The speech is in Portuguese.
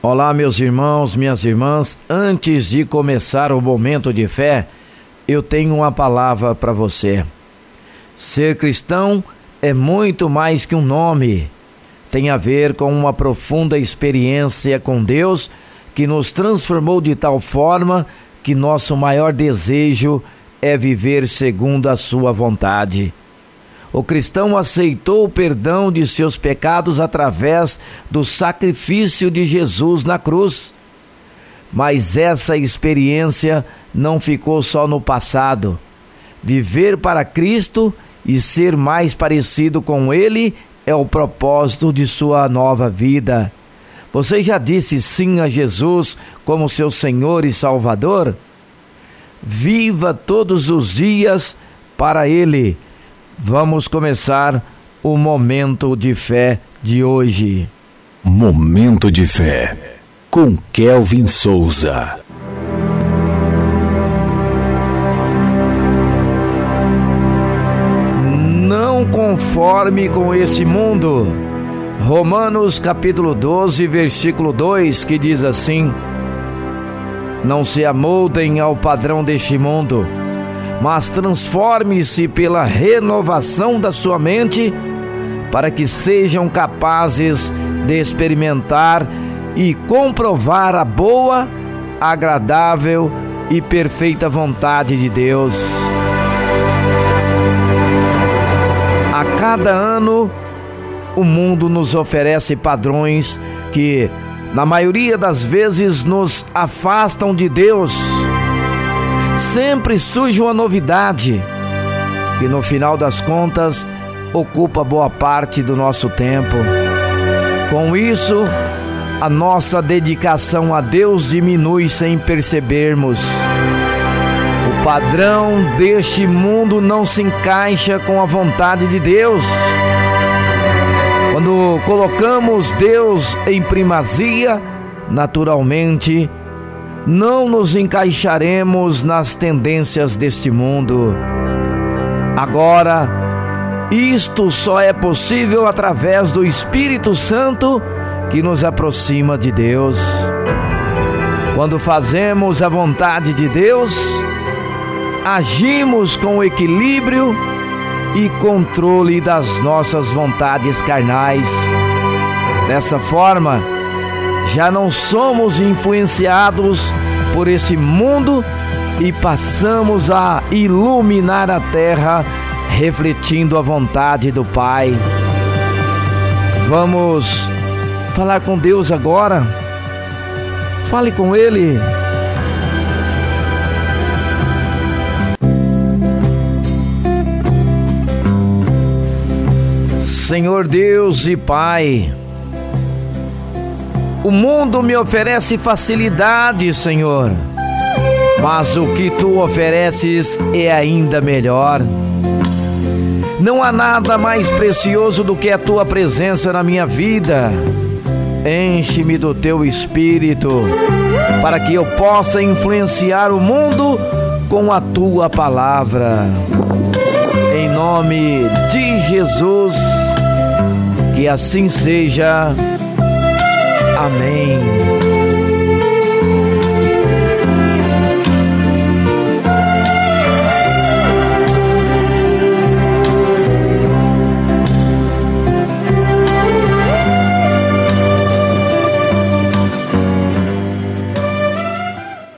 Olá, meus irmãos, minhas irmãs. Antes de começar o momento de fé, eu tenho uma palavra para você. Ser cristão é muito mais que um nome. Tem a ver com uma profunda experiência com Deus que nos transformou de tal forma que nosso maior desejo é viver segundo a Sua vontade. O cristão aceitou o perdão de seus pecados através do sacrifício de Jesus na cruz. Mas essa experiência não ficou só no passado. Viver para Cristo e ser mais parecido com Ele é o propósito de sua nova vida. Você já disse sim a Jesus como seu Senhor e Salvador? Viva todos os dias para Ele Vamos começar o momento de fé de hoje. Momento de fé com Kelvin Souza. Não conforme com esse mundo. Romanos capítulo 12, versículo 2, que diz assim: Não se amoldem ao padrão deste mundo mas transforme-se pela renovação da sua mente, para que sejam capazes de experimentar e comprovar a boa, agradável e perfeita vontade de Deus. A cada ano, o mundo nos oferece padrões que, na maioria das vezes, nos afastam de Deus sempre surge uma novidade que no final das contas ocupa boa parte do nosso tempo. Com isso, a nossa dedicação a Deus diminui sem percebermos. O padrão deste mundo não se encaixa com a vontade de Deus. Quando colocamos Deus em primazia, naturalmente não nos encaixaremos nas tendências deste mundo. Agora, isto só é possível através do Espírito Santo que nos aproxima de Deus. Quando fazemos a vontade de Deus, agimos com equilíbrio e controle das nossas vontades carnais. Dessa forma, já não somos influenciados por esse mundo e passamos a iluminar a terra, refletindo a vontade do Pai. Vamos falar com Deus agora. Fale com Ele. Senhor Deus e Pai, o mundo me oferece facilidade, Senhor, mas o que tu ofereces é ainda melhor. Não há nada mais precioso do que a tua presença na minha vida. Enche-me do teu espírito, para que eu possa influenciar o mundo com a tua palavra. Em nome de Jesus, que assim seja. Amém.